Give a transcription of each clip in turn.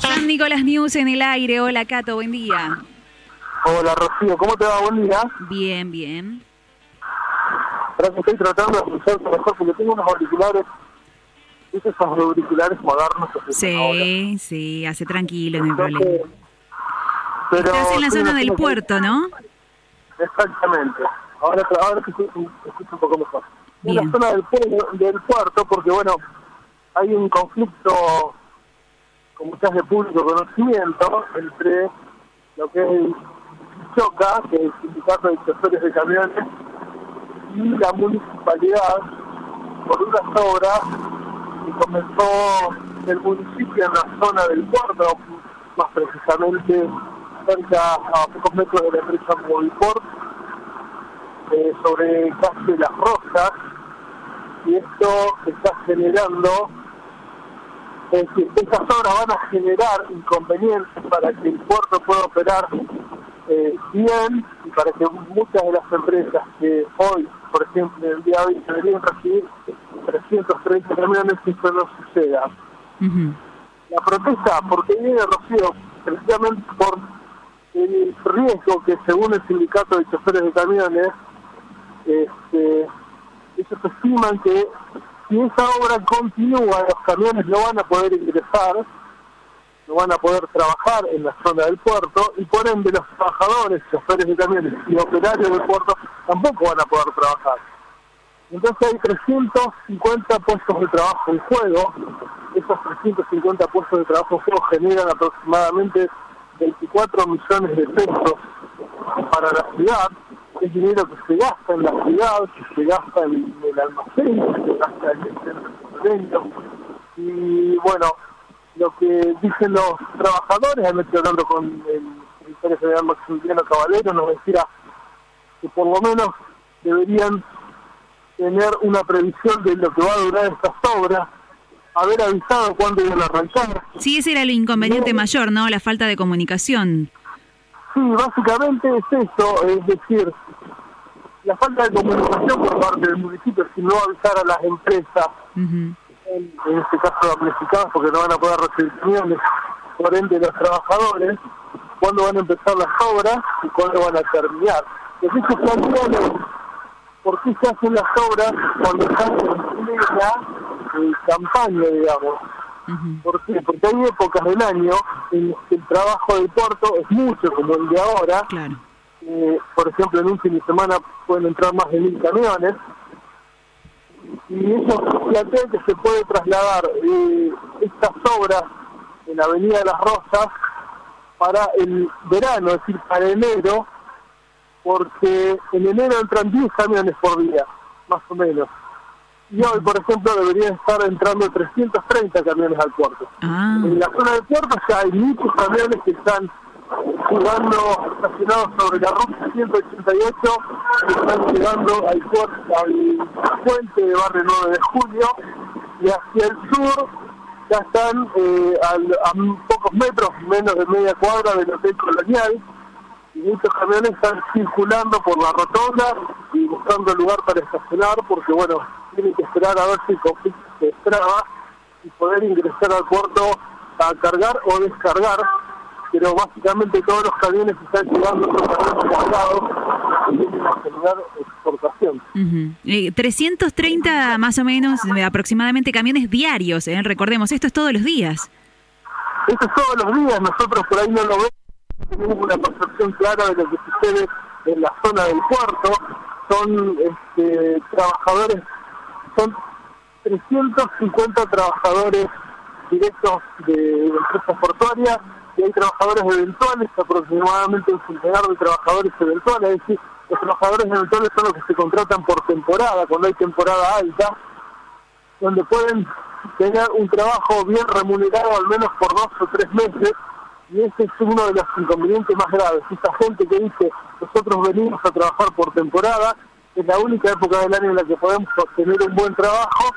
San Nicolás News en el aire. Hola, Cato, buen día. Hola, Rocío, ¿cómo te va? Buen día. Bien, bien. Ahora que estoy tratando de escucharte mejor porque tengo unos auriculares, ¿viste esos auriculares modernos? que? Sí, sí, hace tranquilo, no hay problema. pero Estás en la zona del puerto, ¿no? Exactamente. Ahora, ahora te escucho, te escucho un poco mejor. En Bien. la zona del, puerto, del puerto, porque bueno, hay un conflicto, como ya es de público conocimiento, entre lo que es el Choca, que es el sindicato de choferes de camiones, y la municipalidad por unas obras que comenzó en el municipio en la zona del puerto, más precisamente cerca a pocos metros de la empresa Moviport, eh, sobre calle Las Rosas, y esto está generando, es decir, estas obras van a generar inconvenientes para que el puerto pueda operar eh, bien y para que muchas de las empresas que hoy, por ejemplo, el día de hoy deberían recibir 330 camiones, esto no suceda. La protesta, porque viene Rocío, precisamente por el riesgo que según el sindicato de choferes de camiones, este, ellos estiman que si esa obra continúa, los camiones no van a poder ingresar, no van a poder trabajar en la zona del puerto y por ende los trabajadores, choferes de camiones y operarios del puerto tampoco van a poder trabajar. Entonces hay 350 puestos de trabajo en juego. Esos 350 puestos de trabajo en juego generan aproximadamente 24 millones de pesos para la ciudad. Es dinero que se gasta en la ciudad, que se gasta en el almacén, que se gasta en el centro de eventos. Y bueno, lo que dicen los trabajadores, me estoy hablando con el secretario general Maximiliano Caballero, nos decía que por lo menos deberían tener una previsión de lo que va a durar estas obras, haber avisado cuándo iban a arrancar. Sí, ese era el inconveniente mayor, ¿no? La falta de comunicación. Sí, básicamente es eso, es decir, la falta de comunicación por parte del municipio, si no avisar a las empresas, en, en este caso damnificadas porque no van a poder recibir camiones, por ende los trabajadores, cuándo van a empezar las obras y cuándo van a terminar. Que se ¿por qué se hacen las obras cuando están en plena eh, campaña, digamos? ¿Por qué? Porque hay épocas del año en las que el trabajo del puerto es mucho, como el de ahora. Claro. Eh, por ejemplo, en un fin de semana pueden entrar más de mil camiones. Y eso plantea que se puede trasladar eh, estas obras en la Avenida de las Rosas para el verano, es decir, para enero, porque en enero entran 10 camiones por día, más o menos. Y hoy, por ejemplo, deberían estar entrando 330 camiones al puerto. Ah, En la zona del puerto ya hay muchos camiones que están jugando estacionados sobre la ruta 188 que están llegando al, puerto, al puente de Barrio 9 de Julio y hacia el sur ya están eh, al- a pocos metros, menos de media cuadra del Hotel Colonial y muchos camiones están circulando por la rotonda y buscando lugar para estacionar porque bueno, tienen que esperar a ver si el conflicto se destraba y poder ingresar al puerto a cargar o descargar, pero básicamente todos los camiones están llegando cargados exportación. ujú. Eh, 330 más o menos, eh, aproximadamente camiones diarios, ¿eh? Recordemos, esto es todos los días. Eso es todos los días, nosotros por ahí no lo vemos, tenemos una percepción clara de lo que sucede en la zona del puerto, son este, trabajadores, son 350 trabajadores directos de empresas portuarias y hay trabajadores eventuales, aproximadamente un centenar de trabajadores eventuales, es decir, los trabajadores eventuales son los que se contratan por temporada, cuando hay temporada alta, donde pueden tener un trabajo bien remunerado al menos por dos o tres meses y ese es uno de los inconvenientes más graves. Esta gente que dice nosotros venimos a trabajar por temporada, es la única época del año en la que podemos obtener un buen trabajo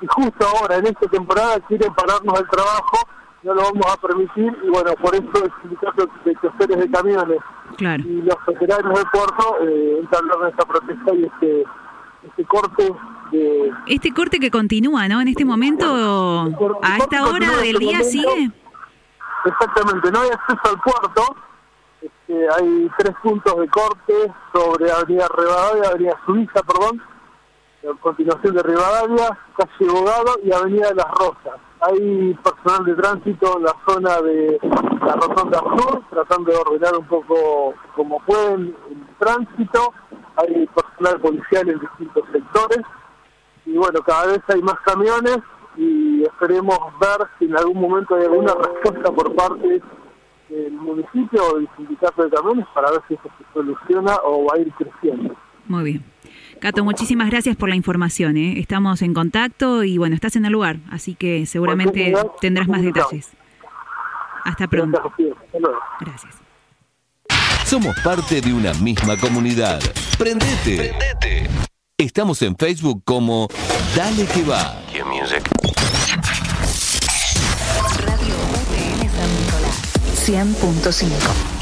y justo ahora en esta temporada quieren pararnos el trabajo, no lo vamos a permitir y bueno, por eso el sindicato de choferes de camiones Claro. y los operarios del puerto eh, entablaron esta protesta y este, este corte Este, este corte que continúa, ¿no? En este momento, a esta hora del día sigue. Exactamente, no hay acceso al puerto. Este, hay tres puntos de corte sobre Avenida Rivadavia, Avenida Suiza, perdón, a continuación de Rivadavia, calle Bogado y Avenida de las Rosas. Hay personal de tránsito en la zona de la Rotonda Sur, tratando de ordenar un poco como pueden el tránsito. Hay personal policial en distintos sectores. Y bueno, cada vez hay más camiones y esperemos ver si en algún momento hay alguna respuesta por parte del municipio o del sindicato de camiones para ver si eso se soluciona o va a ir creciendo. Muy bien. Cato, muchísimas gracias por la información. ¿eh? Estamos en contacto y bueno, estás en el lugar, así que seguramente tendrás más detalles. Hasta pronto. Gracias. Somos parte de una misma comunidad. Prendete. Prendete. Estamos en Facebook como Dale que va. 100.5